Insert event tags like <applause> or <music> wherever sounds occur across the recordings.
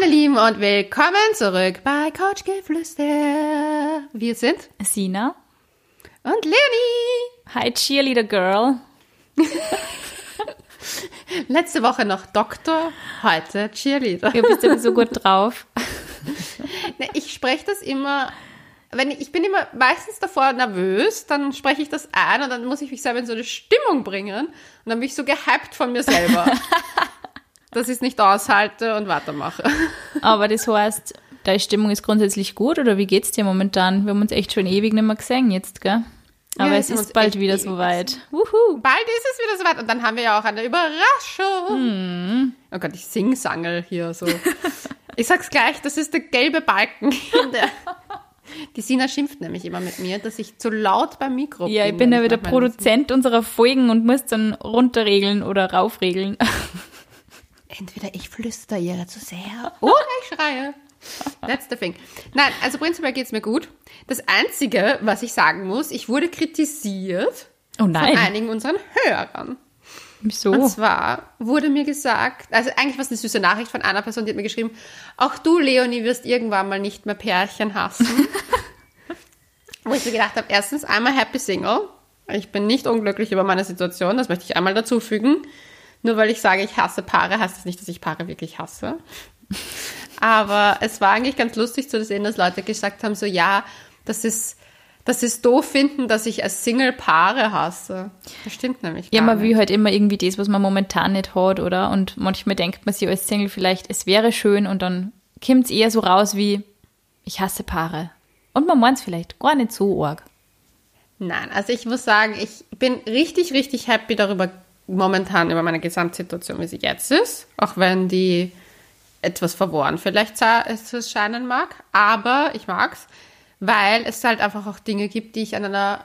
meine Lieben und willkommen zurück bei Couch Geflüster. Wir sind Sina. und Leonie. Hi, Cheerleader Girl. <laughs> Letzte Woche noch Doktor, heute Cheerleader. Du bist ja so gut drauf. <laughs> Ich spreche das immer, wenn ich, ich bin immer meistens davor nervös, dann spreche ich das ein und dann muss ich mich selber in so eine Stimmung bringen und dann bin ich so gehypt von mir selber, <laughs> dass ich es nicht aushalte und weitermache. <laughs> Aber das heißt, deine Stimmung ist grundsätzlich gut oder wie geht's dir momentan? Wir haben uns echt schon ewig nicht mehr gesehen jetzt, gell? Aber Ja, es ist bald wieder soweit. Wuhu. Bald ist es wieder soweit und dann haben wir ja auch eine Überraschung. Oh Gott, ich sing-sangel hier so. <laughs> Ich sag's gleich, das ist der gelbe Balken. <laughs> Der die Sina schimpft nämlich immer mit mir, dass ich zu laut beim Mikro Ja, ich bin. bin ja wieder Produzent unserer Folgen und muss dann runterregeln oder raufregeln. Entweder ich flüster ihr zu sehr <laughs> oder ich schreie. That's the thing. Nein, also prinzipiell geht's mir gut. Das Einzige, was ich sagen muss, ich wurde kritisiert Oh von einigen unseren Hörern. Wieso? Und zwar wurde mir gesagt, also eigentlich war es eine süße Nachricht von einer Person, die hat mir geschrieben, auch du, Leonie, wirst irgendwann mal nicht mehr Pärchen hassen. <laughs> Wo ich mir gedacht habe, erstens einmal Happy Single. Ich bin nicht unglücklich über meine Situation, das möchte ich einmal dazu fügen. Nur weil ich sage, ich hasse Paare, heißt das nicht, dass ich Paare wirklich hasse. Aber es war eigentlich ganz lustig zu sehen, dass Leute gesagt haben, so ja, das ist, das ist doof finden, dass ich als Single Paare hasse. Das stimmt nämlich Ja, man nicht. will halt immer irgendwie das, was man momentan nicht hat, oder? Und manchmal denkt man sich als Single vielleicht, es wäre schön und dann kommt es eher so raus wie, ich hasse Paare. Und man meint es vielleicht gar nicht so arg. Nein, also ich muss sagen, ich bin richtig, richtig happy darüber, momentan über meine Gesamtsituation, wie sie jetzt ist. Auch wenn die etwas verworren vielleicht es scheinen mag. Aber ich mag's, weil es halt einfach auch Dinge gibt, die ich an einer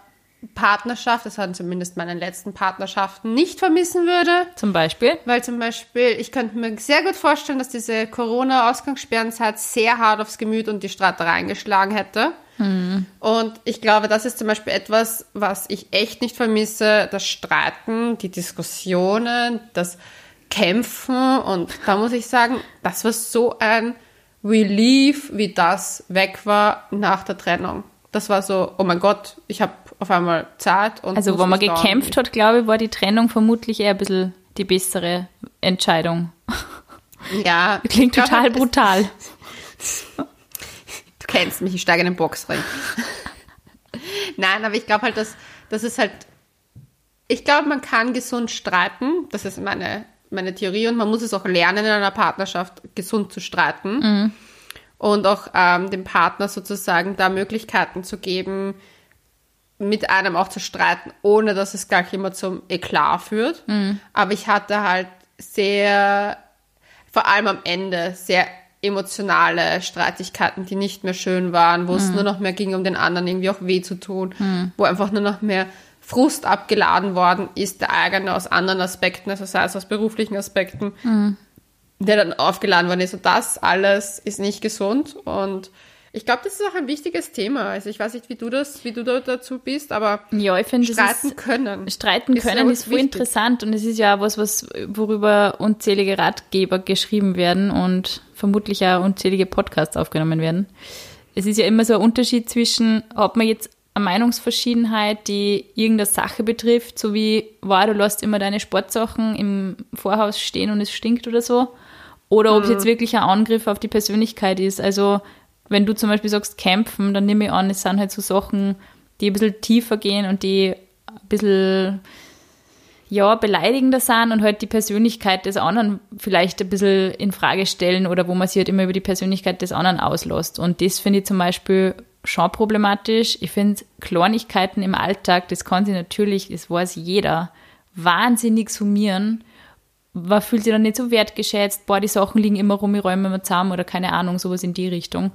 Partnerschaft, das waren zumindest meine letzten Partnerschaften, nicht vermissen würde. Zum Beispiel. Weil zum Beispiel, ich könnte mir sehr gut vorstellen, dass diese Corona-Ausgangssperrenzeit sehr hart aufs Gemüt und die Stratereien geschlagen hätte. Und ich glaube, das ist zum Beispiel etwas, was ich echt nicht vermisse, das Streiten, die Diskussionen, das Kämpfen. Und da muss ich sagen, das war so ein Relief, wie das weg war nach der Trennung. Das war so, oh mein Gott, ich habe auf einmal Zeit. Und Also, wo man gekämpft hat, glaube ich, war die Trennung vermutlich eher ein bisschen die bessere Entscheidung. Ja, <laughs> Klingt total es- brutal. Du kennst mich, ich steige in den Boxring. <laughs> Nein, aber ich glaube halt, dass das ist halt. Ich glaube, man kann gesund streiten. Das ist meine, meine Theorie und man muss es auch lernen, in einer Partnerschaft gesund zu streiten. Und auch ähm, dem Partner sozusagen da Möglichkeiten zu geben, mit einem auch zu streiten, ohne dass es gleich immer zum Eklat führt. Aber ich hatte halt sehr, vor allem am Ende, sehr emotionale Streitigkeiten, die nicht mehr schön waren, wo es nur noch mehr ging, um den anderen irgendwie auch weh zu tun, wo einfach nur noch mehr Frust abgeladen worden ist, der eigene aus anderen Aspekten, also sei es aus beruflichen Aspekten, der dann aufgeladen worden ist. Und das alles ist nicht gesund. Und ich glaube, das ist auch ein wichtiges Thema. Also ich weiß nicht, wie du das, wie du da dazu bist, aber Ja, ich finde, das streiten ist, können. streiten ist können sehr ist voll interessant und es ist ja auch was, was, worüber unzählige Ratgeber geschrieben werden und vermutlich auch unzählige Podcasts aufgenommen werden. Es ist ja immer so ein Unterschied zwischen, ob man jetzt eine Meinungsverschiedenheit, die irgendeine Sache betrifft, so wie, wow, du lässt immer deine Sportsachen im Vorhaus stehen und es stinkt oder so, oder ob es jetzt wirklich ein Angriff auf die Persönlichkeit ist. Also, wenn du zum Beispiel sagst, kämpfen, dann nehme ich an, es sind halt so Sachen, die ein bisschen tiefer gehen und die ein bisschen ja, beleidigender sind und halt die Persönlichkeit des anderen vielleicht ein bisschen in Frage stellen oder wo man sich halt immer über die Persönlichkeit des anderen auslässt. Und das finde ich zum Beispiel schon problematisch. Ich finde Kleinigkeiten im Alltag, das kann sich natürlich, das weiß jeder, wahnsinnig summieren. Man fühlt sich dann nicht so wertgeschätzt, boah, die Sachen liegen immer rum, ich räume immer zusammen oder keine Ahnung, sowas in die Richtung.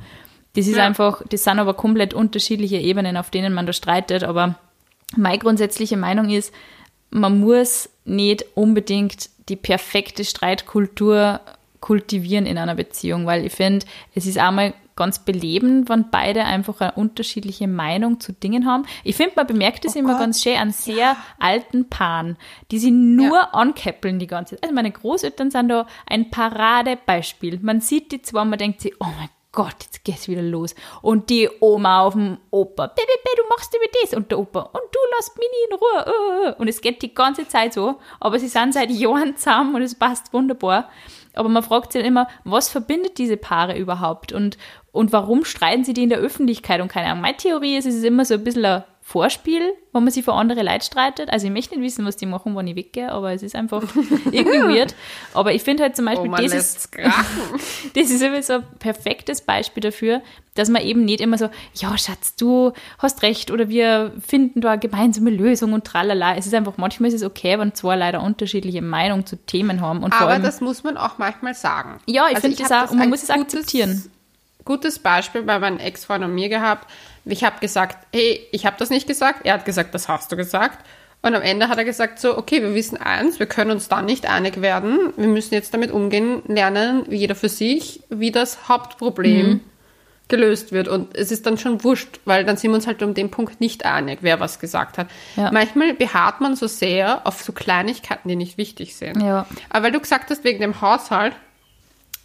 Das ist Ja. einfach, das sind aber komplett unterschiedliche Ebenen, auf denen man da streitet, aber meine grundsätzliche Meinung ist, man muss nicht unbedingt die perfekte Streitkultur kultivieren in einer Beziehung, weil ich finde, es ist einmal ganz belebend, wenn beide einfach eine unterschiedliche Meinung zu Dingen haben. Ich finde, man bemerkt es Oh immer Gott. ganz schön an sehr alten Paaren, die sie nur ankäppeln die ganze Zeit. Also meine Großeltern sind da ein Paradebeispiel. Man sieht die zwei und man denkt sich, oh mein Gott, jetzt geht's wieder los. Und die Oma auf dem Opa, Baby, du machst immer das. Und der Opa, und du lässt mich nie in Ruhe. äh, äh. Und es geht die ganze Zeit so. Aber sie sind seit Jahren zusammen und es passt wunderbar. Aber man fragt sich dann immer, was verbindet diese Paare überhaupt? Und, und warum streiten sie die in der Öffentlichkeit? Und keine Ahnung, meine Theorie ist, es ist immer so ein bisschen ein Vorspiel, wo man sich für andere Leute streitet. Also ich möchte nicht wissen, was die machen, wenn ich weggehe, aber es ist einfach <laughs> irgendwie weird. Aber ich finde halt zum Beispiel, Oma das ist, <laughs> das ist immer so ein perfektes Beispiel dafür, dass man eben nicht immer so, ja, Schatz, du hast recht oder wir finden da eine gemeinsame Lösung und tralala. Es ist einfach, manchmal ist es okay, wenn zwei leider unterschiedliche Meinungen zu Themen haben. Und vor Aber allem, das muss man auch manchmal sagen. Ja, ich finde das auch- und man muss es akzeptieren. Gutes Beispiel bei meinem Ex-Freund und mir gehabt. Ich habe gesagt, hey, ich habe das nicht gesagt. Er hat gesagt, das hast du gesagt. Und am Ende hat er gesagt so, okay, wir wissen eins, wir können uns dann nicht einig werden. Wir müssen jetzt damit umgehen, lernen, jeder für sich, wie das Hauptproblem Mhm. gelöst wird. Und es ist dann schon wurscht, weil dann sind wir uns halt um den Punkt nicht einig, wer was gesagt hat. Ja. Manchmal beharrt man so sehr auf so Kleinigkeiten, die nicht wichtig sind. Ja. Aber weil du gesagt hast, wegen dem Haushalt,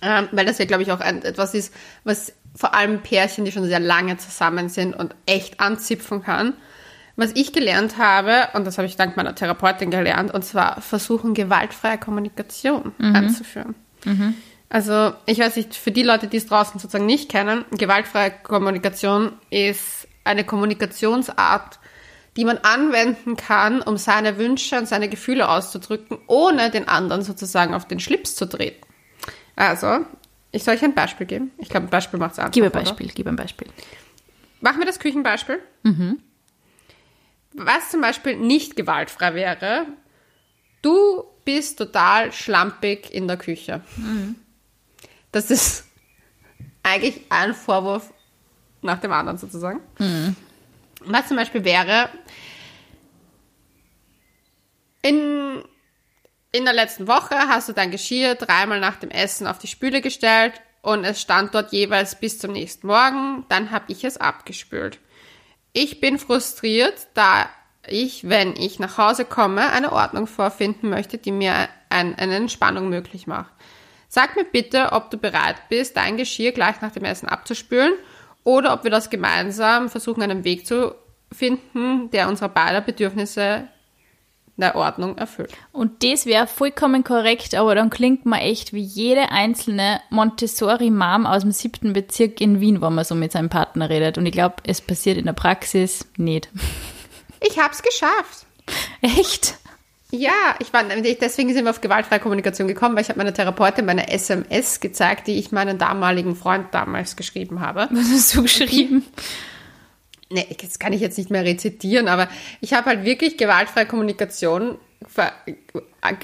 ähm, weil das ja, glaube ich, auch ein, etwas ist, was vor allem Pärchen, die schon sehr lange zusammen sind und echt anzipfen kann. Was ich gelernt habe, und das habe ich dank meiner Therapeutin gelernt, und zwar versuchen, gewaltfreie Kommunikation anzuführen. Also, ich weiß nicht, für die Leute, die es draußen sozusagen nicht kennen, gewaltfreie Kommunikation ist eine Kommunikationsart, die man anwenden kann, um seine Wünsche und seine Gefühle auszudrücken, ohne den anderen sozusagen auf den Schlips zu treten. Also, ich soll euch ein Beispiel geben. Ich glaube, ein Beispiel macht es einfach. gib ein oder? Beispiel, gib ein Beispiel. Machen wir das Küchenbeispiel. Was zum Beispiel nicht gewaltfrei wäre, du bist total schlampig in der Küche. Das ist eigentlich ein Vorwurf nach dem anderen sozusagen. Was zum Beispiel wäre, in, in der letzten Woche hast du dein Geschirr dreimal nach dem Essen auf die Spüle gestellt und es stand dort jeweils bis zum nächsten Morgen. Dann habe ich es abgespült. Ich bin frustriert, da ich, wenn ich nach Hause komme, eine Ordnung vorfinden möchte, die mir ein, eine Entspannung möglich macht. Sag mir bitte, ob du bereit bist, dein Geschirr gleich nach dem Essen abzuspülen oder ob wir das gemeinsam versuchen, einen Weg zu finden, der unserer beider Bedürfnisse der Ordnung erfüllt. Und das wäre vollkommen korrekt, aber dann klingt man echt wie jede einzelne Montessori-Mom aus dem siebten Bezirk in Wien, wenn man so mit seinem Partner redet. Und ich glaube, es passiert in der Praxis nicht. <laughs> Ich hab's geschafft. Echt? Ja, ich war, deswegen sind wir auf gewaltfreie Kommunikation gekommen, weil ich habe meiner Therapeutin meine SMS gezeigt, die ich meinen damaligen Freund damals geschrieben habe. Was hast du geschrieben? Nee, das kann ich jetzt nicht mehr rezitieren, aber ich habe halt wirklich gewaltfreie Kommunikation ver-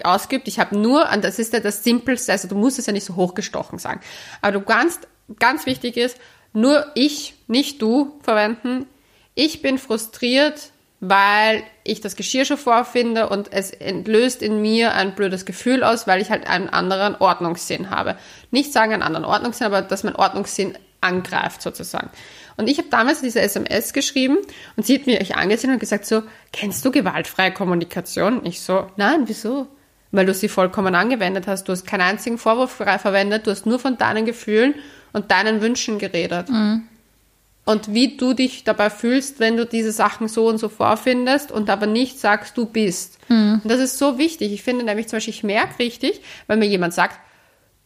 ausgeübt. Ich habe nur, und das ist ja das Simpelste, also du musst es ja nicht so hochgestochen sagen, aber du kannst, ganz wichtig ist, nur ich, nicht du verwenden. Ich bin frustriert, weil ich das Geschirr schon vorfinde und es entlöst in mir ein blödes Gefühl aus, weil ich halt einen anderen Ordnungssinn habe. Nicht sagen einen anderen Ordnungssinn, aber dass mein Ordnungssinn angreift sozusagen. Und ich habe damals diese SMS geschrieben und sie hat mich angesehen und gesagt so, kennst du gewaltfreie Kommunikation? Ich so, nein, wieso? Weil du sie vollkommen angewendet hast. Du hast keinen einzigen Vorwurf frei verwendet. Du hast nur von deinen Gefühlen und deinen Wünschen geredet. Und wie du dich dabei fühlst, wenn du diese Sachen so und so vorfindest und aber nicht sagst, du bist. Und das ist so wichtig. Ich finde nämlich zum Beispiel, ich merke richtig, wenn mir jemand sagt,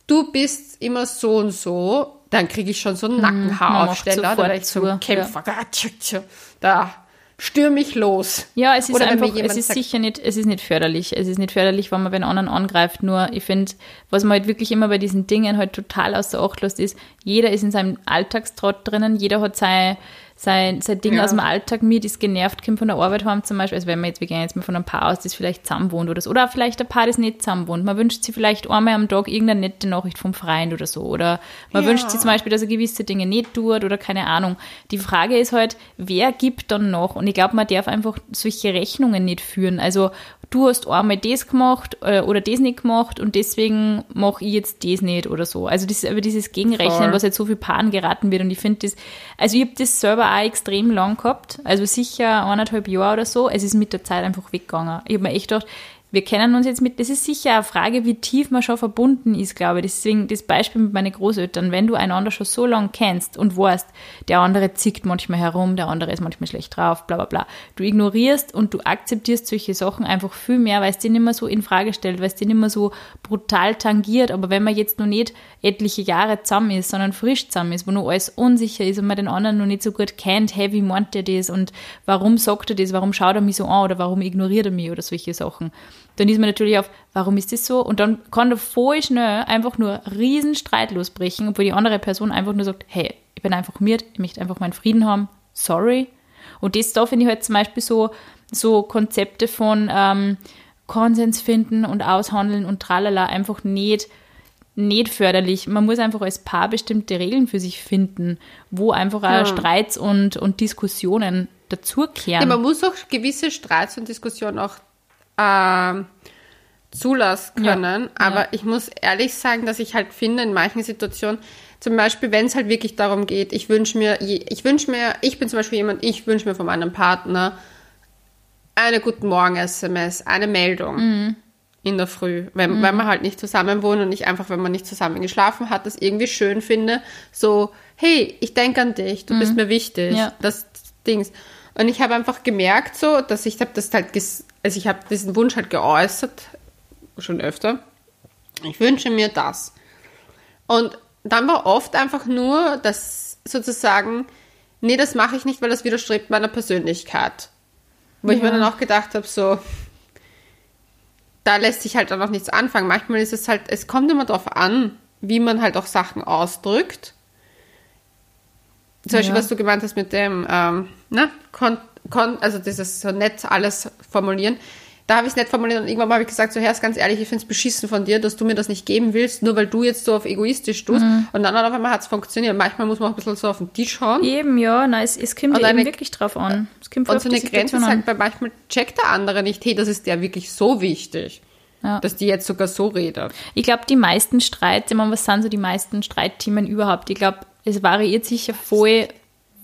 du bist immer so und so, dann kriege ich schon so einen Nackenhaaraufsteller, da ich zu, Kämpfer. Tsch, Da stürme ich los. Ja, es ist Oder wenn einfach, es ist sicher nicht, es ist nicht förderlich. Es ist nicht förderlich, wenn man den anderen angreift. Nur, ich finde, was man halt wirklich immer bei diesen Dingen halt total außer Acht lässt, ist, jeder ist in seinem Alltagstrott drinnen, jeder hat sein, sein, sein Ding Ja. aus dem Alltag mit, ist genervt, kommt von der Arbeit heim zum Beispiel. Also wenn man jetzt, wir gehen jetzt mal von einem Paar aus, das vielleicht zusammen wohnt oder so. Oder vielleicht ein Paar, das nicht zusammen wohnt. Man wünscht sich vielleicht einmal am Tag irgendeine nette Nachricht vom Freund oder so. Oder man Ja. wünscht sich zum Beispiel, dass er gewisse Dinge nicht tut oder keine Ahnung. Die Frage ist halt, wer gibt dann noch? Und ich glaube, man darf einfach solche Rechnungen nicht führen. Also du hast einmal das gemacht äh, oder das nicht gemacht und deswegen mache ich jetzt das nicht oder so. Also das ist aber dieses Gegenrechnen, Voll. was jetzt so viel Paaren geraten wird und ich finde das, also ich habe das selber auch extrem lang gehabt, also sicher eineinhalb Jahre oder so. Es ist mit der Zeit einfach weggegangen. Ich habe mir echt gedacht, wir kennen uns jetzt mit, das ist sicher eine Frage, wie tief man schon verbunden ist, glaube ich. Deswegen das Beispiel mit meinen Großeltern, wenn du einander schon so lange kennst und weißt, der andere zickt manchmal herum, der andere ist manchmal schlecht drauf, bla bla bla. Du ignorierst und du akzeptierst solche Sachen einfach viel mehr, weil es dir nicht mehr so in Frage stellt, weil es dir nicht mehr so brutal tangiert. Aber wenn man jetzt noch nicht etliche Jahre zusammen ist, sondern frisch zusammen ist, wo noch alles unsicher ist und man den anderen noch nicht so gut kennt, hey, wie meint der das und warum sagt er das, warum schaut er mich so an oder warum ignoriert er mich oder solche Sachen dann ist man natürlich auf, warum ist das so? Und dann kann da voll schnell einfach nur riesen Streit losbrechen, obwohl die andere Person einfach nur sagt, hey, ich bin einfach mir, ich möchte einfach meinen Frieden haben, sorry. Und das da finde ich halt zum Beispiel so, so Konzepte von ähm, Konsens finden und aushandeln und tralala einfach nicht, nicht förderlich. Man muss einfach als Paar bestimmte Regeln für sich finden, wo einfach auch Ja. Streits und, und Diskussionen dazukehren. Ja, man muss auch gewisse Streits und Diskussionen auch ähm, zulassen Ja. können. Aber ich muss ehrlich sagen, dass ich halt finde, in manchen Situationen, zum Beispiel, wenn es halt wirklich darum geht, ich wünsche mir, ich wünsche mir, ich bin zum Beispiel jemand, ich wünsche mir von meinem Partner eine Guten Morgen-SMS, eine Meldung in der Früh, wenn, wenn man halt nicht zusammen wohnt und ich einfach, wenn man nicht zusammen geschlafen hat, das irgendwie schön finde, so, hey, ich denke an dich, du bist mir wichtig, Ja. das Dings. Und ich habe einfach gemerkt so, dass ich habe das halt, also ich habe diesen Wunsch halt geäußert, schon öfter. Ich wünsche mir das. Und dann war oft einfach nur das sozusagen, nee, das mache ich nicht, weil das widerstrebt meiner Persönlichkeit. Wo ich mir dann auch gedacht habe, so, da lässt sich halt auch noch nichts anfangen. Manchmal ist es halt, es kommt immer darauf an, wie man halt auch Sachen ausdrückt. Zum Beispiel, Ja. was du gemeint hast mit dem, ähm, ne, kon, kon, also dieses so nett alles formulieren. Da habe ich es nett formuliert und irgendwann habe ich gesagt, so, Herr, ganz ehrlich, ich finde es beschissen von dir, dass du mir das nicht geben willst, nur weil du jetzt so auf egoistisch tust. Und dann auf einmal hat es funktioniert. Manchmal muss man auch ein bisschen so auf den Tisch hauen. Eben, ja, nein, es, es kommt eine- wirklich drauf an. Es kommt Und so eine Grenze ist an. halt, weil manchmal checkt der andere nicht, hey, das ist der wirklich so wichtig, Ja. dass die jetzt sogar so redet. Ich glaube, die meisten Streits, ich meine, was sind so die meisten Streitthemen überhaupt? Ich glaube, es variiert sicher voll,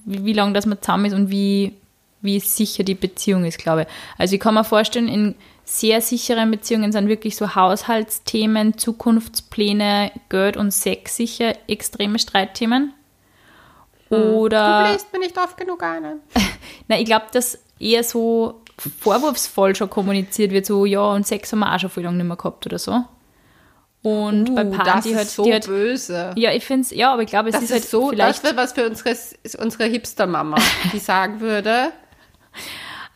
wie, wie lange das man zusammen ist und wie, wie sicher die Beziehung ist, glaube ich. Also ich kann mir vorstellen, in sehr sicheren Beziehungen sind wirklich so Haushaltsthemen, Zukunftspläne, Geld und Sex sicher extreme Streitthemen. Oder Du bläst mir nicht oft genug ein. <laughs> Na, ich glaube, dass eher so vorwurfsvoll schon kommuniziert wird, so, ja, und Sex haben wir auch schon viel lange nicht mehr gehabt oder so. Und bei Paaren, Uh, das die ist halt, so die halt, böse. ja, ich finde es, ja, aber ich glaube, es Das ist, ist, halt so, vielleicht, das wäre was für unsere, unsere Hipster-Mama, die <laughs> sagen würde,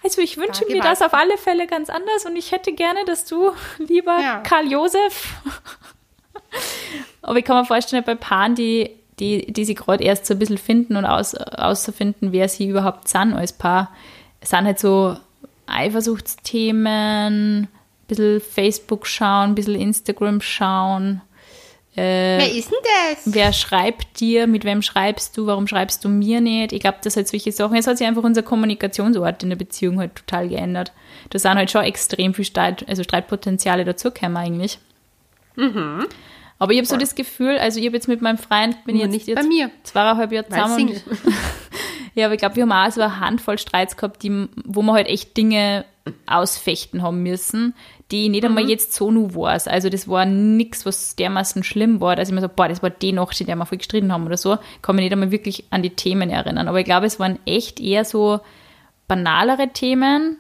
also ich wünsche mir das auf alle Fälle ganz anders und ich hätte gerne, dass du, <laughs> lieber Ja. Karl Josef, <laughs> aber ich kann mir vorstellen, bei Paaren, die, die, die sich gerade erst so ein bisschen finden und aus, auszufinden, wer sie überhaupt sind als Paar, sind halt so Eifersuchtsthemen, bisschen Facebook schauen, ein bisschen Instagram schauen. Äh, wer ist denn das? Wer schreibt dir? Mit wem schreibst du? Warum schreibst du mir nicht? Ich glaube, das sind solche Sachen. Jetzt hat sich einfach unser Kommunikationsort in der Beziehung halt total geändert. Da sind halt schon extrem viel Streit, also Streitpotenziale dazugekommen eigentlich. Aber ich habe so das Gefühl, also ich habe jetzt mit meinem Freund, bin ich Nur jetzt, nicht bei jetzt mir, zweieinhalb Jahre zusammen. Und, <laughs> ja, aber ich glaube, wir haben auch so eine Handvoll Streits gehabt, die, wo wir halt echt Dinge ausfechten haben müssen, die nicht einmal jetzt so nur war. Also das war nichts, was dermaßen schlimm war, dass ich mir so, boah, das war die Nacht, in der wir voll gestritten haben oder so. Kann mich nicht einmal wirklich an die Themen erinnern. Aber ich glaube, es waren echt eher so banalere Themen,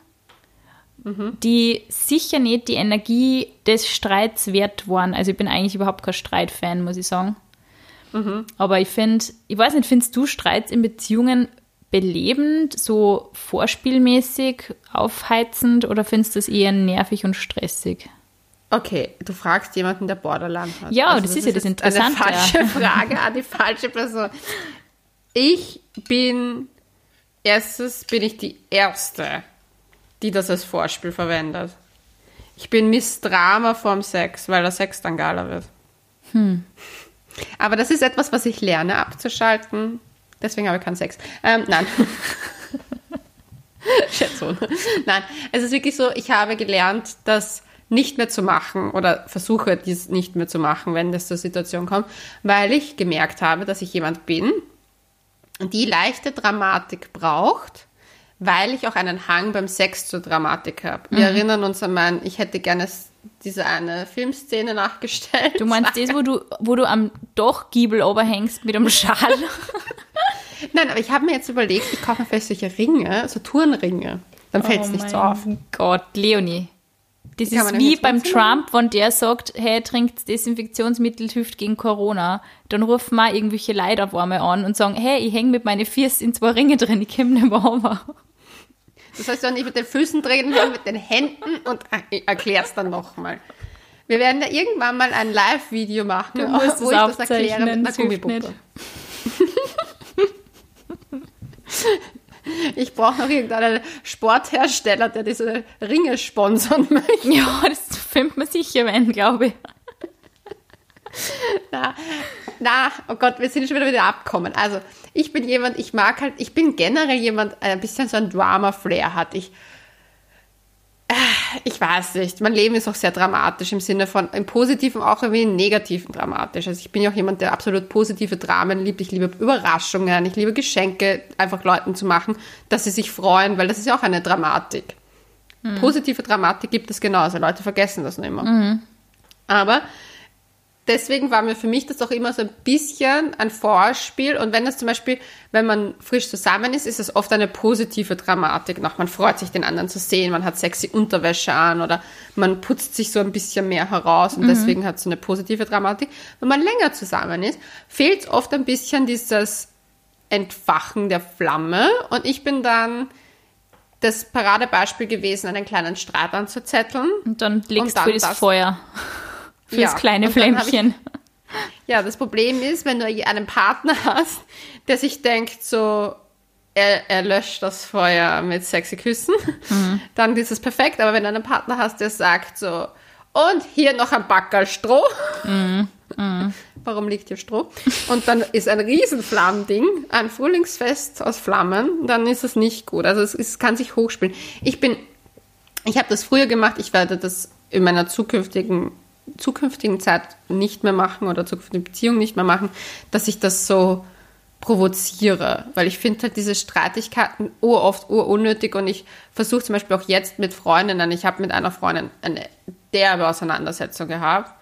die sicher nicht die Energie des Streits wert waren. Also ich bin eigentlich überhaupt kein Streitfan, muss ich sagen. Aber ich finde, ich weiß nicht, findest du Streits in Beziehungen belebend, so vorspielmäßig, aufheizend oder findest du es eher nervig und stressig? Okay, du fragst jemanden, der Borderline hat. Also Ja, das ist ja das Interessante, Eine falsche <laughs> Frage an die falsche Person. Ich bin, erstens bin ich die Erste, die das als Vorspiel verwendet. Ich bin Miss Drama vorm Sex, weil der Sex dann geiler wird. Hm. Aber das ist etwas, was ich lerne abzuschalten. Deswegen habe ich keinen Sex. Ähm, nein. <laughs> Schätzung. Nein, es ist wirklich so, ich habe gelernt, das nicht mehr zu machen oder versuche dies nicht mehr zu machen, wenn das zur Situation kommt, weil ich gemerkt habe, dass ich jemand bin, die leichte Dramatik braucht, weil ich auch einen Hang beim Sex zur Dramatik habe. Wir mhm. erinnern uns an meinen, ich hätte gerne diese eine Filmszene nachgestellt. Du meinst das, wo du, wo du am Dochgiebel oberhängst mit einem Schal? <laughs> Nein, aber ich habe mir jetzt überlegt, ich kaufe mir vielleicht solche Ringe, so Turnringe. Dann fällt es oh nicht so auf. Gott, Leonie. Das ist wie beim Trump, wenn der sagt, hey, trinkt Desinfektionsmittel, hilft gegen Corona. Dann rufen mal irgendwelche Leute auf einmal an und sagen, hey, ich hänge mit meinen Füßen in zwei Ringe drin, ich komme nicht mehr runter. Das heißt, du nicht mit den Füßen drehen, sondern mit den Händen und erklärst dann nochmal. Wir werden da irgendwann mal ein Live-Video machen, wo ich das erkläre mit einer Gummipuppe. <laughs> Ich brauche noch irgendeinen Sporthersteller, der diese Ringe sponsern <laughs> möchte. Ja, das findet man sicher, wenn, glaube ich. Na, na, oh Gott, wir sind schon wieder wieder abkommen. Also, ich bin jemand, ich mag halt, ich bin generell jemand, der ein bisschen so ein Drama-Flair hat. Ich ich weiß nicht, mein Leben ist auch sehr dramatisch im Sinne von im Positiven auch wie im Negativen dramatisch. Also ich bin ja auch jemand, der absolut positive Dramen liebt. Ich liebe Überraschungen, ich liebe Geschenke einfach Leuten zu machen, dass sie sich freuen, weil das ist ja auch eine Dramatik. Mhm. Positive Dramatik gibt es genauso. Leute vergessen das nicht immer. Mhm. Aber deswegen war mir für mich das auch immer so ein bisschen ein Vorspiel. Und wenn das zum Beispiel, wenn man frisch zusammen ist, ist es oft eine positive Dramatik noch. Man freut sich, den anderen zu sehen, man hat sexy Unterwäsche an oder man putzt sich so ein bisschen mehr heraus und mhm. deswegen hat es so eine positive Dramatik. Wenn man länger zusammen ist, fehlt oft ein bisschen dieses Entfachen der Flamme und ich bin dann das Paradebeispiel gewesen, einen kleinen Streit anzuzetteln. Und dann legst und dann du das, das Feuer. Fürs ja, kleine Flämmchen. ja, das Problem ist, wenn du einen Partner hast, der sich denkt, so, er, er löscht das Feuer mit sexy Küssen, mhm. dann ist es perfekt. Aber wenn du einen Partner hast, der sagt so, und hier noch ein Backerl Stroh. Mhm. Mhm. Warum liegt hier Stroh? Und dann ist ein Riesenflammending, ein Frühlingsfest aus Flammen, dann ist es nicht gut. Also es, es kann sich hochspielen. Ich bin, ich habe das früher gemacht, ich werde das in meiner zukünftigen zukünftigen Zeit nicht mehr machen oder zukünftigen Beziehung nicht mehr machen, dass ich das so provoziere, weil ich finde halt diese Streitigkeiten uroft urunnötig und ich versuche zum Beispiel auch jetzt mit Freundinnen, ich habe mit einer Freundin eine derbe Auseinandersetzung gehabt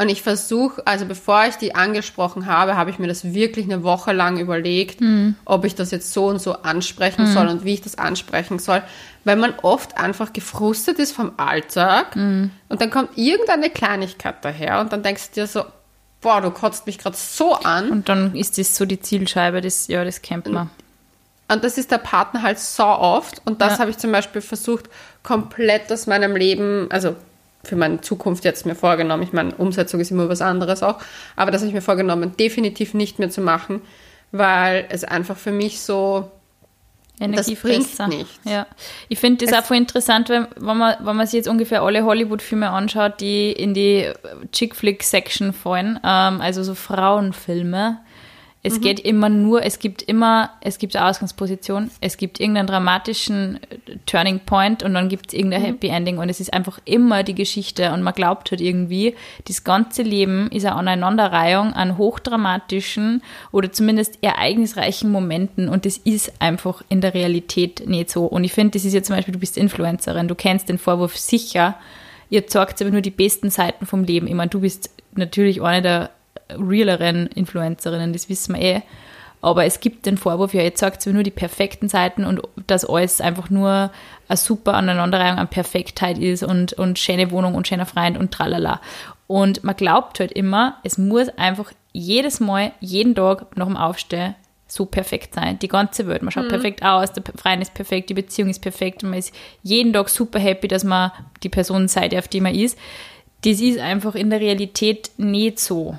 und ich versuche, also bevor ich die angesprochen habe, habe ich mir das wirklich eine Woche lang überlegt, mhm. ob ich das jetzt so und so ansprechen mhm. soll und wie ich das ansprechen soll, weil man oft einfach gefrustet ist vom Alltag mhm. und dann kommt irgendeine Kleinigkeit daher und dann denkst du dir so, boah, du kotzt mich gerade so an. Und dann ist das so die Zielscheibe, das, ja, das kennt man. Und das ist der Partner halt so oft. Und das ja. habe ich zum Beispiel versucht, komplett aus meinem Leben, also für meine Zukunft jetzt mir vorgenommen. Ich meine, Umsetzung ist immer was anderes auch. Aber das habe ich mir vorgenommen, definitiv nicht mehr zu machen, weil es einfach für mich so Energiefresser. Ja. Ich finde das es auch voll interessant, wenn, wenn, man, wenn man sich jetzt ungefähr alle Hollywood-Filme anschaut, die in die Chick-Flick-Section fallen, ähm, also so Frauenfilme, es mhm. geht immer nur, es gibt immer, es gibt eine Ausgangsposition, es gibt irgendeinen dramatischen äh, Turning Point und dann gibt es irgendein mhm. Happy Ending und es ist einfach immer die Geschichte und man glaubt halt irgendwie, das ganze Leben ist eine Aneinanderreihung an hochdramatischen oder zumindest ereignisreichen Momenten und das ist einfach in der Realität nicht so. Und ich finde, das ist ja zum Beispiel, du bist Influencerin, du kennst den Vorwurf sicher, ihr zeigt aber nur die besten Seiten vom Leben. Ich meine, du bist natürlich eine der realeren Influencerinnen, das wissen wir eh. Aber es gibt den Vorwurf, ja, jetzt sagt sie nur die perfekten Seiten und dass alles einfach nur eine super Aneinanderreihung an Perfektheit ist und, und schöne Wohnung und schöner Freund und tralala. Und man glaubt halt immer, es muss einfach jedes Mal, jeden Tag nach dem Aufstehen so perfekt sein. Die ganze Welt. Man schaut mhm. perfekt aus, der Freund ist perfekt, die Beziehung ist perfekt und man ist jeden Tag super happy, dass man die Person seid, auf die man ist. Das ist einfach in der Realität nicht so.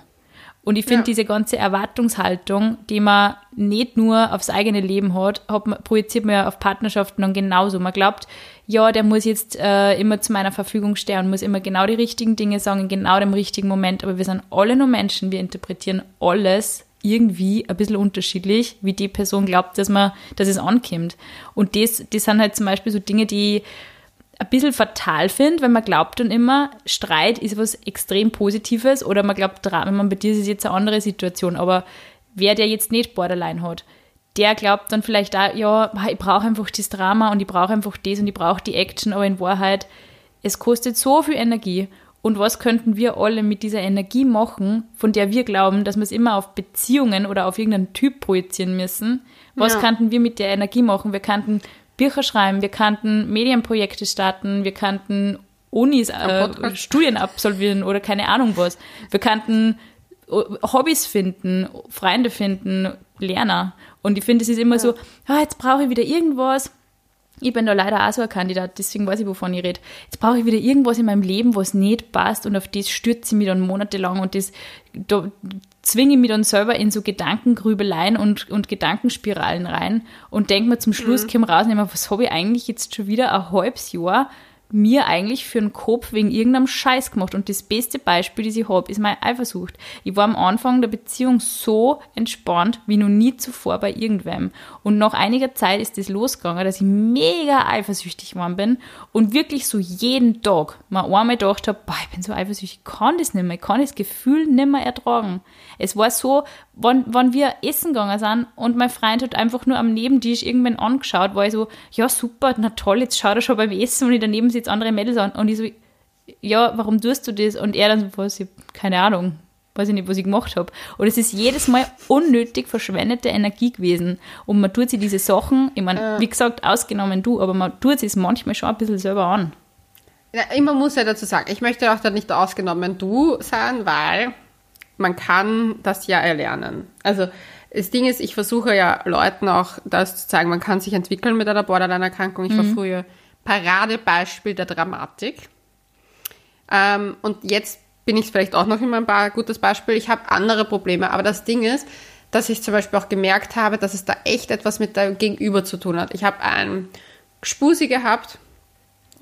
Und ich finde, ja. diese ganze Erwartungshaltung, die man nicht nur aufs eigene Leben hat, hat man, projiziert man ja auf Partnerschaften dann genauso. Man glaubt, ja, der muss jetzt äh, immer zu meiner Verfügung stehen und muss immer genau die richtigen Dinge sagen, in genau dem richtigen Moment. Aber wir sind alle nur Menschen, wir interpretieren alles irgendwie ein bisschen unterschiedlich, wie die Person glaubt, dass man, dass es ankommt. Und das, das sind halt zum Beispiel so Dinge, die ein bisschen fatal finde, wenn man glaubt dann immer, Streit ist was extrem Positives oder man glaubt, wenn man bei dir ist es jetzt eine andere Situation, aber wer der jetzt nicht Borderline hat, der glaubt dann vielleicht auch, ja, ich brauche einfach das Drama und ich brauche einfach das und ich brauche die Action, aber in Wahrheit, es kostet so viel Energie. Und was könnten wir alle mit dieser Energie machen, von der wir glauben, dass wir es immer auf Beziehungen oder auf irgendeinen Typ projizieren müssen? Was ja. könnten wir mit der Energie machen? Wir könnten Bücher schreiben, wir kannten Medienprojekte starten, wir kannten Unis, äh, Studien absolvieren oder keine Ahnung was. Wir kannten äh, Hobbys finden, Freunde finden, Lerner. Und ich finde, es ist immer ja. so, ah, jetzt brauche ich wieder irgendwas. Ich bin da leider auch so ein Kandidat, deswegen weiß ich, wovon ich rede. Jetzt brauche ich wieder irgendwas in meinem Leben, was nicht passt und auf das stürze ich mich dann monatelang und das da zwinge ich mich dann selber in so Gedankengrübeleien und, und Gedankenspiralen rein und denke mir zum Schluss, mhm. komm raus und was habe ich eigentlich jetzt schon wieder ein halbes Jahr mir eigentlich für einen Kopf wegen irgendeinem Scheiß gemacht. Und das beste Beispiel, das ich habe, ist meine Eifersucht. Ich war am Anfang der Beziehung so entspannt wie noch nie zuvor bei irgendwem. Und nach einiger Zeit ist das losgegangen, dass ich mega eifersüchtig geworden bin und wirklich so jeden Tag mal einmal gedacht habe, boah, ich bin so eifersüchtig, ich kann das nicht mehr, ich kann das Gefühl nicht mehr ertragen. Es war so, wann, wann wir essen gegangen sind und mein Freund hat einfach nur am Nebentisch irgendwann angeschaut, war ich so, ja super, na toll, jetzt schaut er schon beim Essen und ich daneben sitze andere Mädels an und ich so, ja, warum tust du das? Und er dann so, was, ich, keine Ahnung, weiß ich nicht, was ich gemacht habe. Und es ist jedes Mal unnötig verschwendete Energie gewesen. Und man tut sich diese Sachen, ich meine, äh. wie gesagt, ausgenommen du, aber man tut sich manchmal schon ein bisschen selber an. Ja, immer muss ja dazu sagen, ich möchte auch da nicht ausgenommen du sein, weil man kann das ja erlernen. Also das Ding ist, ich versuche ja Leuten auch das zu zeigen, man kann sich entwickeln mit einer Borderline-Erkrankung. Ich mhm. war früher Paradebeispiel der Dramatik. Ähm, und jetzt bin ich vielleicht auch noch immer ein paar gutes Beispiel. Ich habe andere Probleme, aber das Ding ist, dass ich zum Beispiel auch gemerkt habe, dass es da echt etwas mit dem Gegenüber zu tun hat. Ich habe einen Spusi gehabt,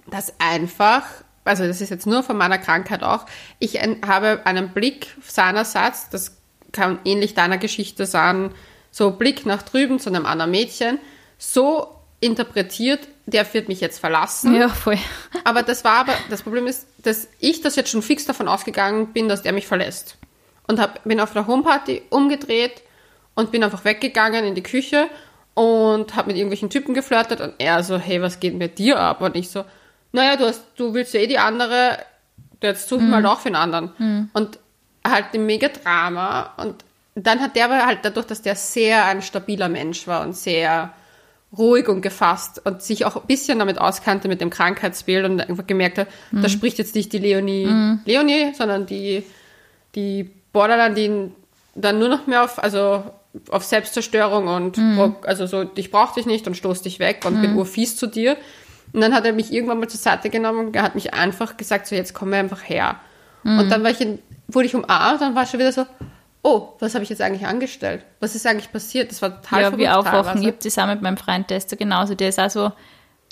das einfach also das ist jetzt nur von meiner Krankheit auch, ich habe einen Blick seinerseits, das kann ähnlich deiner Geschichte sein, so Blick nach drüben zu einem anderen Mädchen, so interpretiert, der wird mich jetzt verlassen. Ja, voll. Aber das war aber, das Problem ist, dass ich das jetzt schon fix davon ausgegangen bin, dass der mich verlässt. Und hab, bin auf der Homeparty umgedreht und bin einfach weggegangen in die Küche und habe mit irgendwelchen Typen geflirtet und er so, hey, was geht mit dir ab? Und ich so, naja, du, hast, du willst ja eh die andere, jetzt such mhm. mal auch für einen anderen. Mhm. Und halt ein mega Drama. Und dann hat der aber halt dadurch, dass der sehr ein stabiler Mensch war und sehr ruhig und gefasst und sich auch ein bisschen damit auskannte mit dem Krankheitsbild und einfach gemerkt hat, mhm. da spricht jetzt nicht die Leonie, mhm. Leonie, sondern die, die Borderline, die dann nur noch mehr auf, also auf Selbstzerstörung und mhm. also so, ich brauch dich nicht und stoß dich weg und bin mhm. urfies zu dir. Und dann hat er mich irgendwann mal zur Seite genommen und er hat mich einfach gesagt, so jetzt komm einfach her. Mhm. Und dann war ich in, wurde ich umarmt, dann war ich schon wieder so, oh, was habe ich jetzt eigentlich angestellt? Was ist eigentlich passiert? Das war total Ja, wie aufwachen. Ich habe das auch mit meinem Freund Tester genauso. Der ist auch so,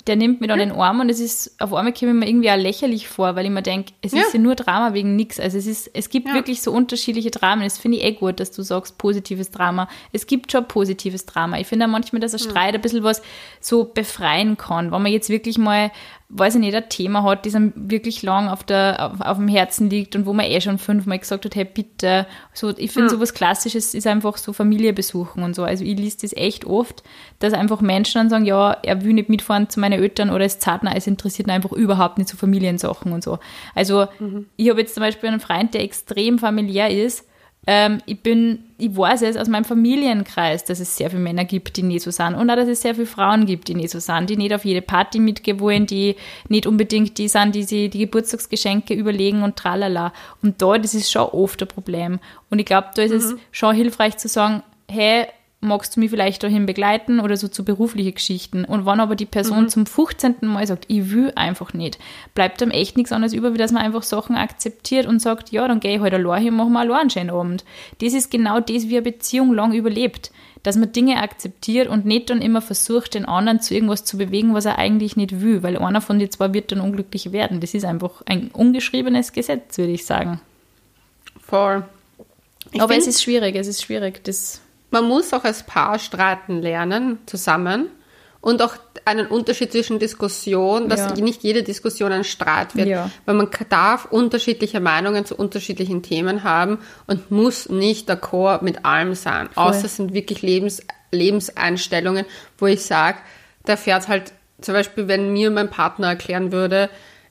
der nimmt mir dann den Arm und es ist, auf einmal kommt mir irgendwie auch lächerlich vor, weil ich mir denke, es ja. ist ja nur Drama wegen nichts. Also es ist, es gibt ja. wirklich so unterschiedliche Dramen. Das finde ich eh gut, dass du sagst, positives Drama. Es gibt schon positives Drama. Ich finde auch manchmal, dass ein Streit ein bisschen was so befreien kann. Wenn man jetzt wirklich mal weiß ich nicht, ein Thema hat, das einem wirklich lang auf, der, auf, auf dem Herzen liegt und wo man eh schon fünfmal gesagt hat, hey, bitte. So, ich finde, mhm. so was Klassisches ist einfach so Familie besuchen und so. Also ich liest das echt oft, dass einfach Menschen dann sagen, ja, er will nicht mitfahren zu meinen Eltern oder es Zartner, es interessiert ihn einfach überhaupt nicht so Familiensachen und so. Also mhm. ich habe jetzt zum Beispiel einen Freund, der extrem familiär ist ähm, ich bin, ich weiß es aus meinem Familienkreis, dass es sehr viele Männer gibt, die nicht so sind. Und auch, dass es sehr viele Frauen gibt, die nicht so sind, die nicht auf jede Party mitgewollen, die nicht unbedingt die sind, die sich die Geburtstagsgeschenke überlegen und tralala. Und da, das ist schon oft ein Problem. Und ich glaube, da ist mhm. es schon hilfreich zu sagen, hey, magst du mich vielleicht dahin begleiten oder so zu beruflichen Geschichten. Und wenn aber die Person mhm. zum 15. Mal sagt, ich will einfach nicht, bleibt einem echt nichts anderes über, wie dass man einfach Sachen akzeptiert und sagt, ja, dann gehe ich halt allein hin, machen wir allein einen schönen Abend. Das ist genau das, wie eine Beziehung lang überlebt. Dass man Dinge akzeptiert und nicht dann immer versucht, den anderen zu irgendwas zu bewegen, was er eigentlich nicht will, weil einer von den zwei wird dann unglücklich werden. Das ist einfach ein ungeschriebenes Gesetz, würde ich sagen. Voll. Ich Aber es ist schwierig, es ist schwierig. Das, Man muss auch als Paar streiten lernen, zusammen. Und auch einen Unterschied zwischen Diskussion, dass Ja. nicht jede Diskussion ein Streit wird. Ja. Weil man darf unterschiedliche Meinungen zu unterschiedlichen Themen haben und muss nicht d'accord mit allem sein. Außer es sind wirklich Lebens, Lebenseinstellungen, wo ich sage, da fährt halt, zum Beispiel, wenn mir mein Partner erklären würde,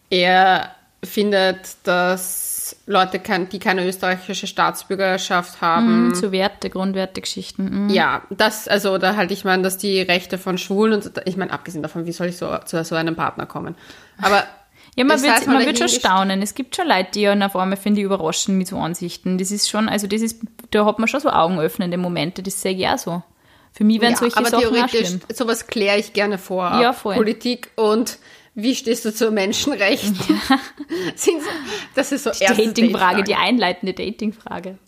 er findet, dass Leute, kein, die keine österreichische Staatsbürgerschaft haben, so Werte, Grundwerte, Geschichten. mhm. ja, das, also, oder halt, ich meine, dass die Rechte von Schwulen und ich meine, abgesehen davon, wie soll ich so zu so einem Partner kommen? Aber. <laughs> Ja, man wird, man wird schon staunen. Es gibt schon Leute, die ja auf einmal finde ich überraschen mit so Ansichten. Das ist schon, also das ist, da hat man schon so augenöffnende Momente, das sehe ich auch so. Für mich wären Ja, solche aber Sachen theoretisch, sowas kläre ich gerne vor. Ja, voll. Politik und wie stehst du zu Menschenrechten? <laughs> Sind so, das ist so erste Datingfrage, die einleitende Datingfrage.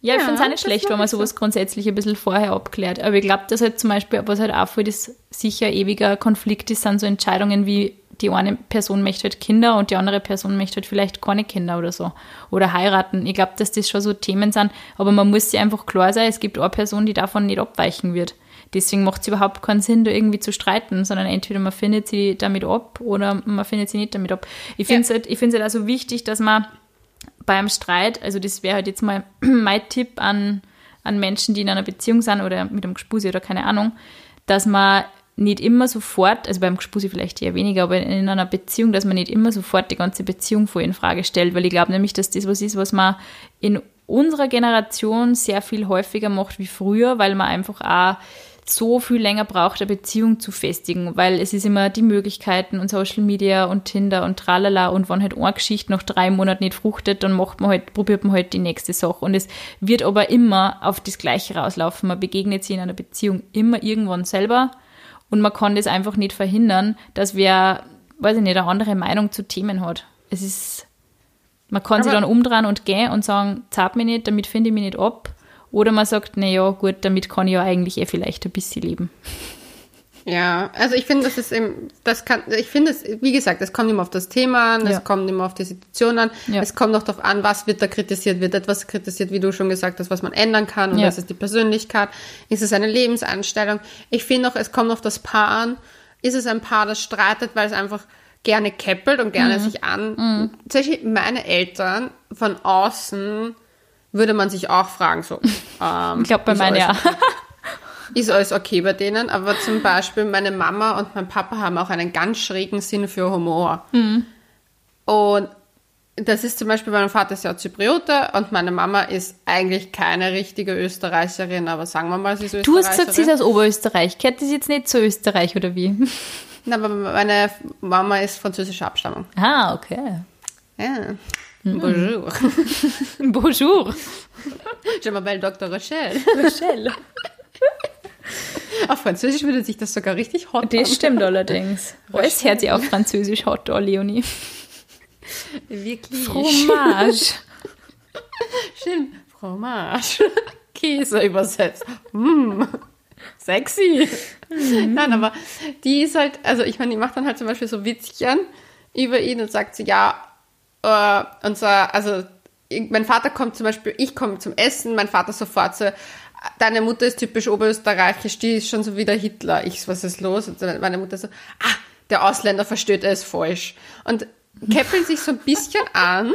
Ja, ich Ja, finde es auch nicht schlecht, wenn man so. sowas grundsätzlich ein bisschen vorher abklärt. Aber ich glaube, dass halt zum Beispiel, was halt auch voll das sicher ewiger Konflikt ist, sind so Entscheidungen wie die eine Person möchte halt Kinder und die andere Person möchte halt vielleicht keine Kinder oder so. Oder heiraten. Ich glaube, dass das schon so Themen sind. Aber man muss sich einfach klar sein, es gibt eine Person, die davon nicht abweichen wird. Deswegen macht es überhaupt keinen Sinn, da irgendwie zu streiten, sondern entweder man findet sie damit ab oder man findet sie nicht damit ab. Ich finde es halt, ich find's halt also wichtig, dass man beim Streit, also das wäre halt jetzt mal <clears throat> mein Tipp an, an Menschen, die in einer Beziehung sind oder mit einem Gespusi oder keine Ahnung, dass man nicht immer sofort, also beim Gespusi vielleicht eher weniger, aber in einer Beziehung, dass man nicht immer sofort die ganze Beziehung voll in Frage stellt, weil ich glaube nämlich, dass das was ist, was man in unserer Generation sehr viel häufiger macht wie früher, weil man einfach auch so viel länger braucht, eine Beziehung zu festigen, weil es ist immer die Möglichkeiten und Social Media und Tinder und tralala und wenn halt eine Geschichte nach drei Monaten nicht fruchtet, dann macht man halt, probiert man halt die nächste Sache und es wird aber immer auf das Gleiche rauslaufen. Man begegnet sich in einer Beziehung immer irgendwann selber und man kann das einfach nicht verhindern, dass wer, weiß ich nicht, eine andere Meinung zu Themen hat. Es ist, man kann sich Aber- dann umdrehen und gehen und sagen, zahlt mich nicht, damit finde ich mich nicht ab. Oder man sagt, na ja, gut, damit kann ich ja eigentlich eh vielleicht ein bisschen leben. Ja, also ich finde, das ist eben, das kann, ich finde es, wie gesagt, es kommt immer auf das Thema an, Ja. es kommt immer auf die Situation an, Ja. es kommt auch darauf an, was wird da kritisiert, wird etwas kritisiert, wie du schon gesagt hast, was man ändern kann, oder Ja. ist es die Persönlichkeit, ist es eine Lebenseinstellung. Ich finde auch, es kommt auf das Paar an, ist es ein Paar, das streitet, weil es einfach gerne keppelt und Mhm. gerne sich an. Zum Beispiel meine Eltern von außen würde man sich auch fragen, so. <laughs> Ähm, Ich glaube, bei meinen ja. <laughs> ist alles okay bei denen, aber zum Beispiel meine Mama und mein Papa haben auch einen ganz schrägen Sinn für Humor. Mhm. Und das ist zum Beispiel, mein Vater ist ja Zypriote und meine Mama ist eigentlich keine richtige Österreicherin, aber sagen wir mal, sie ist Du Österreicherin. hast gesagt, sie ist aus Oberösterreich. Gehört das jetzt nicht zu Österreich oder wie? Na, aber meine Mama ist französischer Abstammung. Ah, okay. Ja. Mhm. Bonjour. Bonjour. <laughs> <laughs> Je m'appelle Dr. Rochelle. <laughs> Rochelle. Auf Französisch würde sich das sogar richtig hot Das stimmt allerdings. Alles hört sich auf Französisch hot an, Leonie. Wirklich. Fromage. Schön. Fromage. Käse übersetzt. Mm, sexy. Nein, aber die ist halt, also ich meine, die macht dann halt zum Beispiel so Witzchen über ihn und sagt so, ja, äh, und zwar, also mein Vater kommt zum Beispiel, ich komme zum Essen, mein Vater sofort so, deine Mutter ist typisch oberösterreichisch, die ist schon so wie der Hitler. Ich, was ist los? Und meine Mutter so, ah, der Ausländer versteht es falsch. Und keppeln sich so ein bisschen <laughs> an.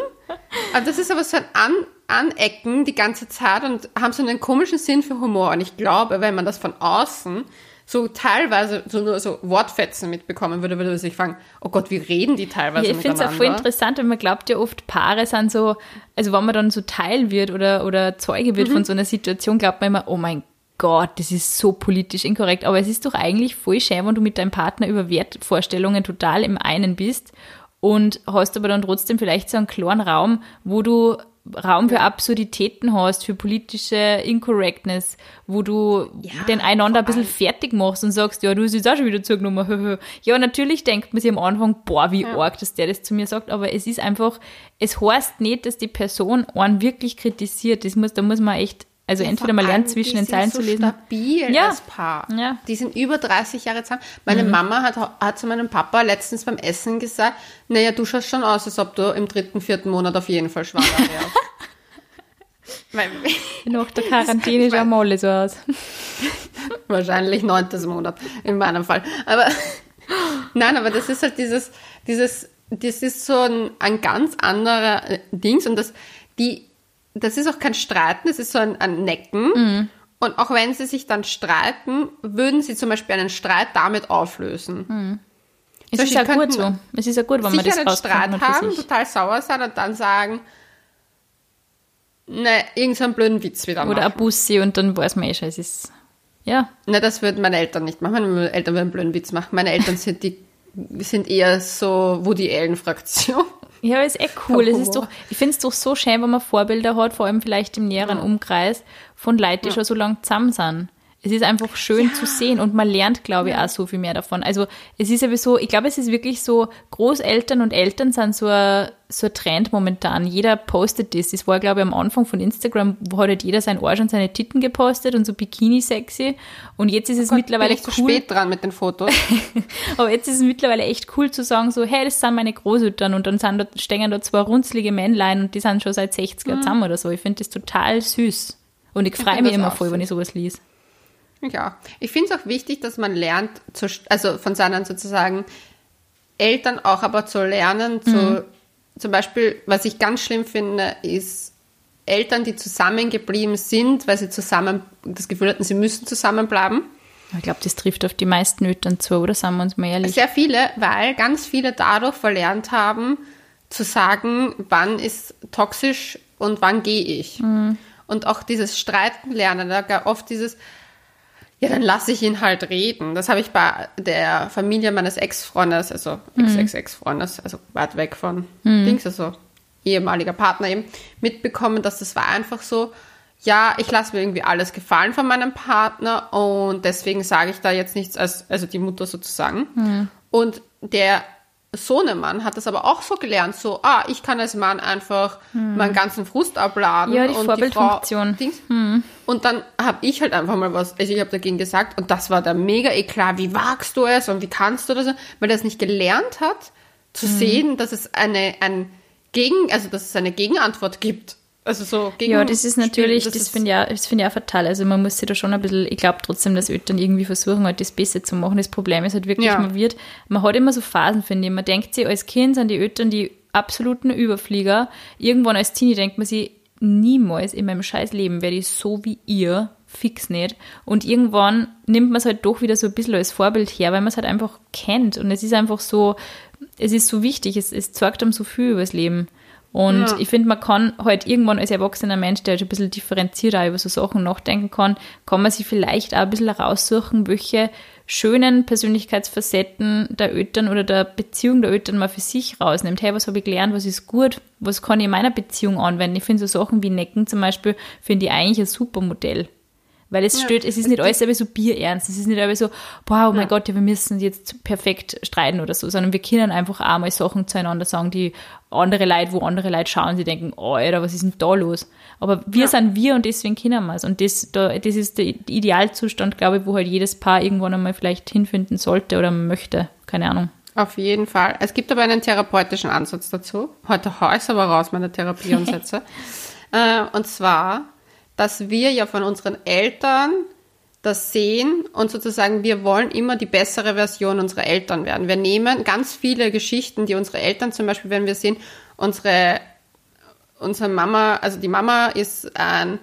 Aber das ist aber so ein an Anecken die ganze Zeit und haben so einen komischen Sinn für Humor. Und ich glaube, wenn man das von außen so teilweise so nur so Wortfetzen mitbekommen würde, würde sich fragen, oh Gott, wie reden die teilweise Ja, ich finde es auch voll miteinander? interessant, weil man glaubt ja oft, Paare sind so, also wenn man dann so Teil wird oder, oder Zeuge wird von so einer Situation, glaubt man immer, oh mein Gott, das ist so politisch inkorrekt. Aber es ist doch eigentlich voll schön, wenn du mit deinem Partner über Wertvorstellungen total im einen bist und hast aber dann trotzdem vielleicht so einen klaren Raum, wo du Raum für Absurditäten hast, für politische Incorrectness, wo du Ja, den einander ein bisschen fertig machst und sagst, ja, du hast jetzt auch schon wieder zugenommen. <laughs> ja, natürlich denkt man sich am Anfang, boah, wie arg, dass der das zu mir sagt, aber es ist einfach, es heißt nicht, dass die Person einen wirklich kritisiert. Das muss, da muss man echt, also entweder man lernt zwischen den Zeilen sind zu so lesen. stabil Ja. als Paar. Ja. Mhm. Die sind über 30 Jahre zusammen. Meine Mama hat, hat zu meinem Papa letztens beim Essen gesagt, naja, du schaust schon aus, als ob du im dritten, vierten Monat auf jeden Fall schwanger wärst. <laughs> Weil, Nach der Quarantäne <laughs> schauen wir alle so aus. <laughs> wahrscheinlich neuntes Monat in meinem Fall. Aber nein, aber das ist halt dieses, dieses, das ist so ein, ein ganz anderer äh, Dings und das, die, das ist auch kein Streiten, das ist so ein, ein Necken. Und auch wenn sie sich dann streiten, würden sie zum Beispiel einen Streit damit auflösen. Es Zum ist ja gut so. Es ist ja gut, wenn man das einen Streit haben, total sauer sein und dann sagen, ne, irgendeinen blöden Witz wieder Oder ein machen. Bussi und dann weiß man eh schon, es ist, ja. Ne, das würden meine Eltern nicht machen. Meine Eltern würden einen blöden Witz machen. Meine Eltern sind die, sind eher so Woody Allen Fraktion. Ja, ist eh cool. Es ist doch, ich finde es doch so schön, wenn man Vorbilder hat, vor allem vielleicht im näheren Umkreis von Leuten, die schon so lange zusammen sind. Es ist einfach schön zu sehen und man lernt, glaube ich, auch so viel mehr davon. Also es ist sowieso, ich glaube, es ist wirklich so, Großeltern und Eltern sind so ein, so ein Trend momentan. Jeder postet das. Das war, glaube ich, am Anfang von Instagram, wo hat halt jeder sein Arsch und seine Titten gepostet und so Bikini-sexy. Und jetzt ist es mittlerweile Bin ich zu cool. spät dran mit den Fotos. <laughs> Aber jetzt ist es mittlerweile echt cool zu sagen, so, hey, das sind meine Großeltern und dann sind dort, stehen da zwei runzlige Männlein und die sind schon seit 60 Jahren zusammen oder so. Ich finde das total süß. Und ich freue mich immer voll, wenn süß. ich sowas lese. Ja, ich finde es auch wichtig, dass man lernt, zu, also von seinen sozusagen Eltern auch aber zu lernen, zu, zum Beispiel, was ich ganz schlimm finde, ist Eltern, die zusammengeblieben sind, weil sie zusammen das Gefühl hatten, sie müssen zusammenbleiben. Ich glaube, das trifft auf die meisten Eltern zu, oder? Sagen wir uns mal ehrlich. Sehr viele, weil ganz viele dadurch verlernt haben, zu sagen, wann ist toxisch und wann gehe ich. Und auch dieses Streiten lernen, da oft dieses, ja, dann lasse ich ihn halt reden. Das habe ich bei der Familie meines Ex-Freundes, also Ex-Ex-Ex-Freundes, also weit weg von Dings, also ehemaliger Partner eben, mitbekommen, dass das war einfach so, ja, ich lasse mir irgendwie alles gefallen von meinem Partner und deswegen sage ich da jetzt nichts, als, also die Mutter sozusagen. Und der Sohnemann hat das aber auch so gelernt, so, ah, ich kann als Mann einfach meinen ganzen Frust abladen. Ja, die und Vorbildfunktion. Die Frau, Dings. Und dann habe ich halt einfach mal was, also ich habe dagegen gesagt und das war da mega eklar, wie wagst du es und wie kannst du das, weil er es nicht gelernt hat, zu sehen, dass es eine, ein Gegen, also dass es eine Gegenantwort gibt. Also so gegen Ja, das ist natürlich, das das, ist- finde ich, auch- das finde ich auch fatal. Also man muss sich da schon ein bisschen, ich glaube trotzdem, dass Eltern irgendwie versuchen, halt das Besser zu machen. Das Problem ist halt wirklich, Ja. man wird, man hat immer so Phasen, finde ich. Man denkt sich, als Kind sind die Eltern die absoluten Überflieger. Irgendwann als Teenie denkt man sich, niemals in meinem scheiß Leben werde ich so wie ihr, fix nicht. Und irgendwann nimmt man es halt doch wieder so ein bisschen als Vorbild her, weil man es halt einfach kennt. Und es ist einfach so, es ist so wichtig, es, es zeigt einem so viel übers Leben. Und Ja. ich finde, man kann halt irgendwann als erwachsener Mensch, der halt ein bisschen differenzierter über so Sachen nachdenken kann, kann man sich vielleicht auch ein bisschen raussuchen, welche schönen Persönlichkeitsfacetten der Eltern oder der Beziehung der Eltern mal für sich rausnimmt. Hey, was habe ich gelernt, was ist gut, was kann ich in meiner Beziehung anwenden? Ich finde so Sachen wie Necken zum Beispiel, finde ich eigentlich ein super Modell. Weil es stört, es ist nicht alles aber so bierernst. Es ist nicht alles so, boah, oh mein Gott, ja, wir müssen jetzt perfekt streiten oder so, sondern wir können einfach auch mal Sachen zueinander sagen, die andere Leute, wo andere Leute schauen, sie denken, oh, Alter, was ist denn da los? Aber wir sind wir und deswegen können wir es. Und das, da, das ist der Idealzustand, glaube ich, wo halt jedes Paar irgendwann einmal vielleicht hinfinden sollte oder möchte. Keine Ahnung. Auf jeden Fall. Es gibt aber einen therapeutischen Ansatz dazu. Heute hau ich aber raus, meine Therapieansätze. <laughs> äh, und zwar, dass wir ja von unseren Eltern das sehen und sozusagen wir wollen immer die bessere Version unserer Eltern werden. Wir nehmen ganz viele Geschichten, die unsere Eltern zum Beispiel, wenn wir sehen, unsere, unsere Mama, also die Mama ist ein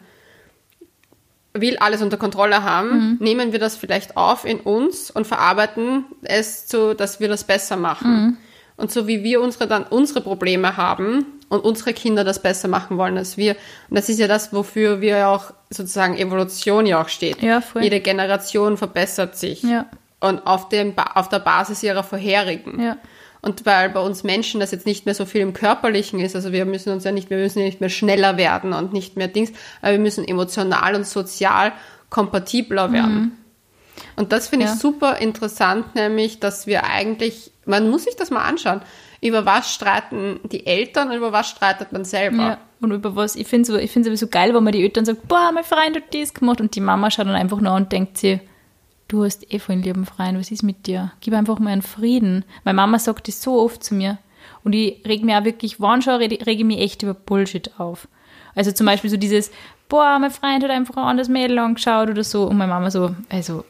will alles unter Kontrolle haben, nehmen wir das vielleicht auf in uns und verarbeiten es so, dass wir das besser machen. Und so wie wir unsere dann unsere Probleme haben und unsere Kinder das besser machen wollen als wir. Und das ist ja das, wofür wir auch sozusagen Evolution ja auch steht. Ja, voll. Jede Generation verbessert sich. Ja. Und auf, dem, auf der Basis ihrer vorherigen. Ja. Und weil bei uns Menschen das jetzt nicht mehr so viel im Körperlichen ist, also wir müssen uns ja nicht, wir müssen ja nicht mehr schneller werden und nicht mehr Dings, aber wir müssen emotional und sozial kompatibler werden. Und das finde Ja. ich super interessant, nämlich, dass wir eigentlich, man muss sich das mal anschauen, über was streiten die Eltern und über was streitet man selber. Ja. Und über was, ich finde es so geil, wenn man die Eltern sagt, boah, mein Freund hat das gemacht und die Mama schaut dann einfach nach und denkt sich, du hast eh einen lieben Freund, was ist mit dir? Gib einfach mal einen Frieden. Meine Mama sagt das so oft zu mir. Und ich reg mir auch wirklich, wann schon reg ich mich echt über Bullshit auf. Also zum Beispiel so dieses, boah, mein Freund hat einfach ein anderes Mädel angeschaut oder so. Und meine Mama so, also,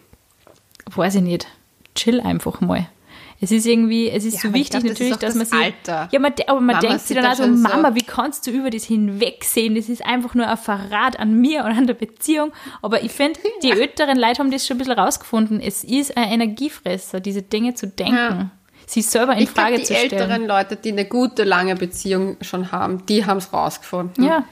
weiß ich nicht, chill einfach mal. Es ist irgendwie, es ist Ja, so wichtig glaub, das natürlich, auch dass man das sich. Alter. Ja, man, aber man Mama denkt sich dann auch so, schon so- Mama, wie kannst du über das hinwegsehen? Das ist einfach nur ein Verrat an mir und an der Beziehung. Aber ich finde, die älteren Leute haben das schon ein bisschen rausgefunden. Es ist ein Energiefresser, diese Dinge zu denken. Ja. Sie selber in Ich Frage die zu stellen. älteren Leute, die eine gute, lange Beziehung schon haben, die haben es rausgefunden. Ja.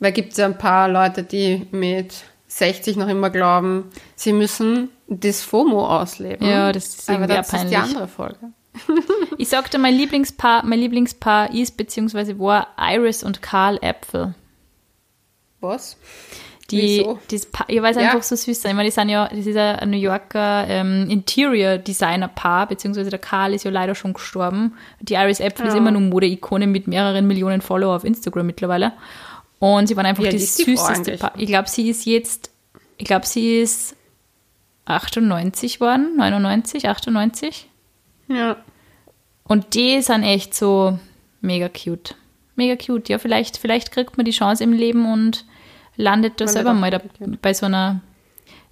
Weil gibt es ja ein paar Leute, die mit 60 noch immer glauben, sie müssen das FOMO ausleben. Ja, das ist Aber irgendwie das auch ist die peinlich. andere Folge. <laughs> Ich sagte, mein Lieblingspaar, mein Lieblingspaar ist beziehungsweise war Iris und Karl Äpfel. Was? Die, Wieso? Pa- ich weiß Ja. einfach so süß sein. Ich meine, die sind ja, das ist ja ein New Yorker ähm, Interior Designer Paar, beziehungsweise der Karl ist ja leider schon gestorben. Die Iris Apfel ist Ja. immer noch Mode-Ikone mit mehreren Millionen Follower auf Instagram mittlerweile. Und sie waren einfach ist die Frau süßeste? Paar. Ich glaube, sie ist jetzt, ich glaube, sie ist 98 worden, 99, 98. Ja. Und die sind echt so mega cute. Mega cute. Ja, vielleicht, vielleicht kriegt man die Chance im Leben und landet da Man selber mal da, bei so einer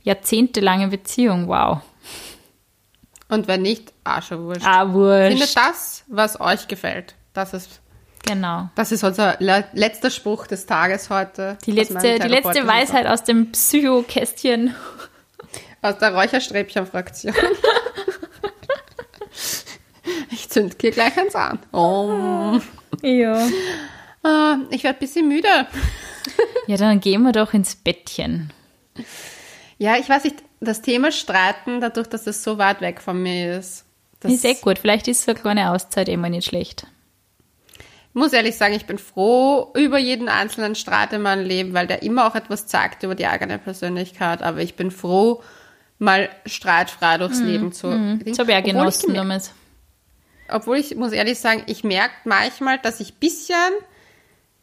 jahrzehntelangen Beziehung. Wow. Und wenn nicht, Arschewurscht. Ah, wurscht. Findet das, was euch gefällt. Das ist, Genau. das ist unser le letzter Spruch des Tages heute. Die letzte, die letzte Weisheit aus dem Psychokästchen. Aus der Räucherstäbchen-Fraktion. <laughs> ich zünd hier gleich eins an. Oh. Ja. Ah, ich werde ein bisschen müde. Ja, dann gehen wir doch ins Bettchen. Ja, ich weiß nicht, das Thema Streiten, dadurch, dass es so weit weg von mir ist. Das ist eh gut. Vielleicht ist so eine kleine Auszeit immer nicht schlecht. Ich muss ehrlich sagen, ich bin froh über jeden einzelnen Streit in meinem Leben, weil der immer auch etwas zeigt über die eigene Persönlichkeit. Aber ich bin froh, mal streitfrei durchs Leben zu. Das habe ich auch Obwohl genossen gemer- damals. obwohl ich muss ehrlich sagen, ich merke manchmal, dass ich ein bisschen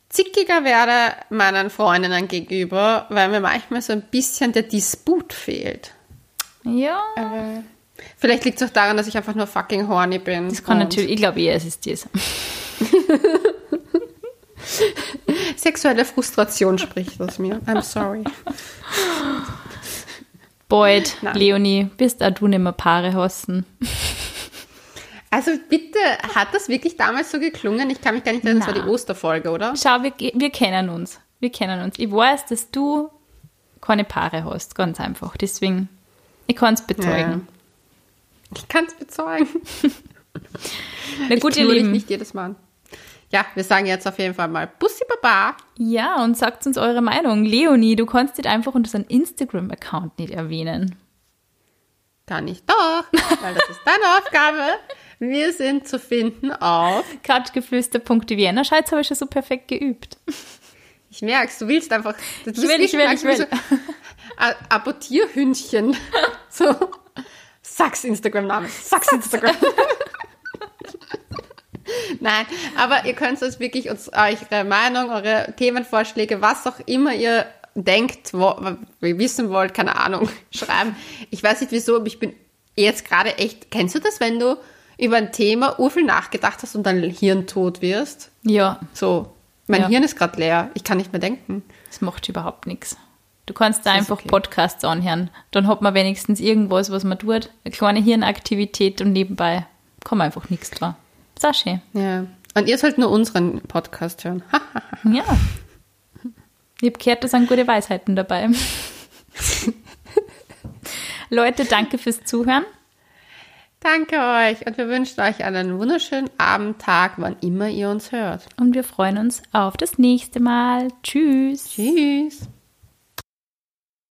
zickiger werde meinen Freundinnen gegenüber, weil mir manchmal so ein bisschen der Disput fehlt. Ja, Aber vielleicht liegt es auch daran, dass ich einfach nur fucking horny bin. das kann natürlich, ich glaube eher, es ist das. <laughs> Sexuelle Frustration spricht aus mir. I'm sorry. Boyd, Nein. Leonie, bist auch du nicht mehr Paare hassen? Also bitte, hat das wirklich damals so geklungen? Ich kann mich gar nicht erinnern, das war die Osterfolge, oder? Schau, wir, wir kennen uns. Wir kennen uns. Ich weiß, dass du keine Paare hast, ganz einfach. Deswegen, ich kann es bezeugen. Ich kann es bezeugen. <laughs> Na gut, ich ihr Lieben. nicht jedes Mal. Ja, wir sagen jetzt auf jeden Fall mal Bussi Baba. Ja, und sagt uns eure Meinung. Leonie, du kannst nicht einfach unseren Instagram-Account nicht erwähnen. Kann ich doch, weil das ist deine Aufgabe. Wir sind zu finden auf. Couchgeflüster.vienna. Schau, jetzt habe ich schon so perfekt geübt. Ich merk's, du willst einfach. Du Ich will, ich will, ich will. A- Abortierhündchen. <laughs> So. Sag's Instagram-Name. Sag's Instagram. <laughs> <laughs> Nein, aber ihr könnt uns wirklich uns eure Meinung, eure Themenvorschläge, was auch immer ihr denkt, wo, wir wissen wollt, keine Ahnung, <laughs> schreiben. Ich weiß nicht wieso, aber ich bin jetzt gerade echt. Kennst du das, wenn du über ein Thema urviel nachgedacht hast und dann hirntot wirst? Ja, So, mein Ja. Hirn ist gerade leer. Ich kann nicht mehr denken. das macht überhaupt nichts. Du kannst da einfach okay. Podcasts anhören. Dann hat man wenigstens irgendwas, was man tut. Eine kleine Hirnaktivität und nebenbei kommt einfach nichts dran. Ist auch schön. Ja. Und ihr sollt nur unseren Podcast hören. Ja. Ich habe gehört, da sind gute Weisheiten dabei. <laughs> Leute, danke fürs Zuhören. Danke euch und wir wünschen euch einen wunderschönen Abend, Tag, wann immer ihr uns hört. Und wir freuen uns auf das nächste Mal. Tschüss. Tschüss.